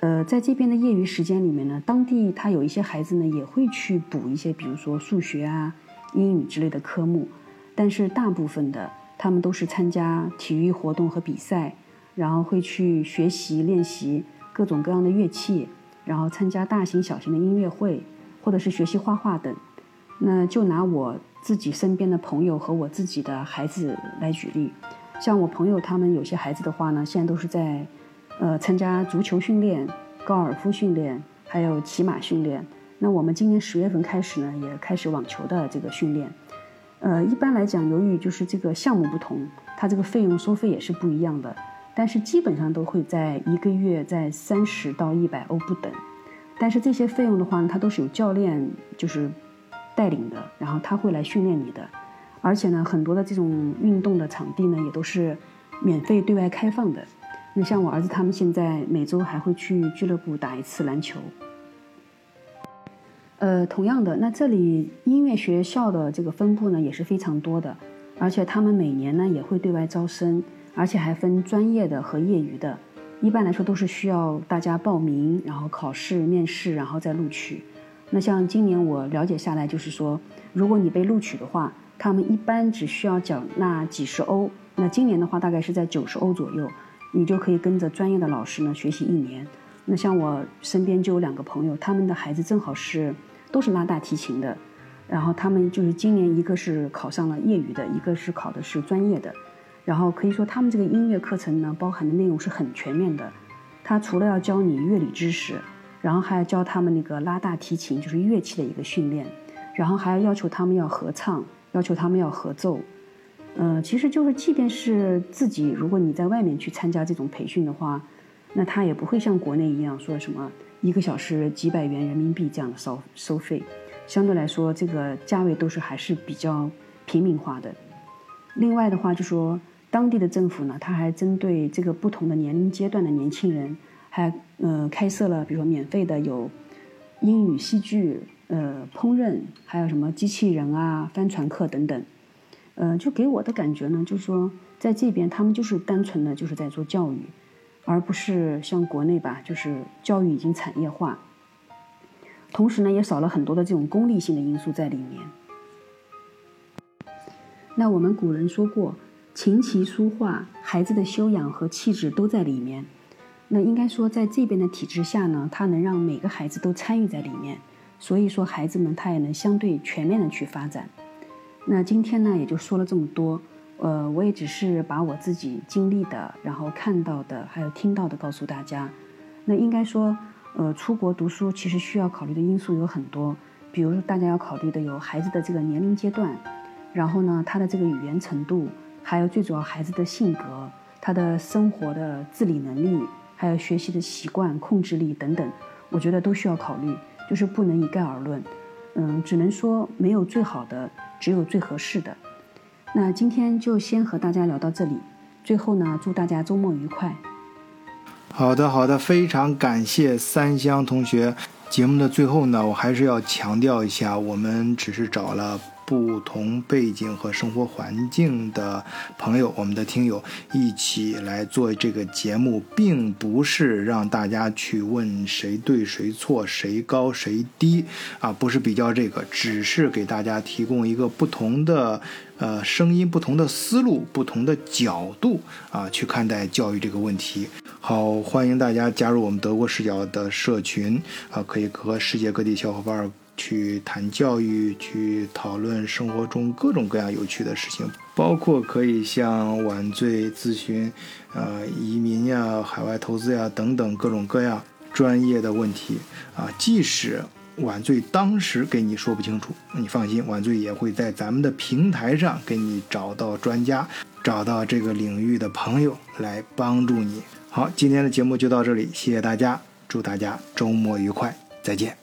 呃，在这边的业余时间里面呢，当地他有一些孩子呢，也会去补一些，比如说数学啊、英语之类的科目。但是大部分的，他们都是参加体育活动和比赛。然后会去学习练习各种各样的乐器，然后参加大型小型的音乐会，或者是学习画画等。那就拿我自己身边的朋友和我自己的孩子来举例，像我朋友他们有些孩子的话呢，现在都是在，呃，参加足球训练、高尔夫训练，还有骑马训练。那我们今年十月份开始呢，也开始网球的这个训练。呃，一般来讲，由于就是这个项目不同，它这个费用收费也是不一样的。但是基本上都会在一个月在三十到一百欧不等，但是这些费用的话呢，它都是有教练就是带领的，然后他会来训练你的，而且呢，很多的这种运动的场地呢也都是免费对外开放的。那像我儿子他们现在每周还会去俱乐部打一次篮球。呃，同样的，那这里音乐学校的这个分布呢也是非常多的，而且他们每年呢也会对外招生。而且还分专业的和业余的，一般来说都是需要大家报名，然后考试、面试，然后再录取。那像今年我了解下来，就是说，如果你被录取的话，他们一般只需要缴纳几十欧。那今年的话，大概是在九十欧左右，你就可以跟着专业的老师呢学习一年。那像我身边就有两个朋友，他们的孩子正好是都是拉大提琴的，然后他们就是今年一个是考上了业余的，一个是考的是专业的。然后可以说，他们这个音乐课程呢，包含的内容是很全面的。他除了要教你乐理知识，然后还要教他们那个拉大提琴，就是乐器的一个训练，然后还要要求他们要合唱，要求他们要合奏。呃，其实就是，即便是自己，如果你在外面去参加这种培训的话，那他也不会像国内一样说什么一个小时几百元人民币这样的收收费。相对来说，这个价位都是还是比较平民化的。另外的话，就说。当地的政府呢，他还针对这个不同的年龄阶段的年轻人，还呃开设了，比如说免费的有英语、戏剧、呃烹饪，还有什么机器人啊、帆船课等等。呃，就给我的感觉呢，就是说在这边他们就是单纯的就是在做教育，而不是像国内吧，就是教育已经产业化，同时呢也少了很多的这种功利性的因素在里面。那我们古人说过。琴棋书画，孩子的修养和气质都在里面。那应该说，在这边的体制下呢，它能让每个孩子都参与在里面。所以说，孩子们他也能相对全面的去发展。那今天呢，也就说了这么多。呃，我也只是把我自己经历的，然后看到的，还有听到的告诉大家。那应该说，呃，出国读书其实需要考虑的因素有很多，比如大家要考虑的有孩子的这个年龄阶段，然后呢，他的这个语言程度。还有最主要孩子的性格，他的生活的自理能力，还有学习的习惯、控制力等等，我觉得都需要考虑，就是不能一概而论。嗯，只能说没有最好的，只有最合适的。那今天就先和大家聊到这里。最后呢，祝大家周末愉快。好的，好的，非常感谢三香同学。节目的最后呢，我还是要强调一下，我们只是找了。不同背景和生活环境的朋友，我们的听友一起来做这个节目，并不是让大家去问谁对谁错、谁高谁低啊，不是比较这个，只是给大家提供一个不同的呃声音、不同的思路、不同的角度啊，去看待教育这个问题。好，欢迎大家加入我们德国视角的社群啊，可以和世界各地小伙伴。去谈教育，去讨论生活中各种各样有趣的事情，包括可以向晚醉咨询，呃，移民呀、海外投资呀等等各种各样专业的问题啊。即使晚醉当时给你说不清楚，你放心，晚醉也会在咱们的平台上给你找到专家，找到这个领域的朋友来帮助你。好，今天的节目就到这里，谢谢大家，祝大家周末愉快，再见。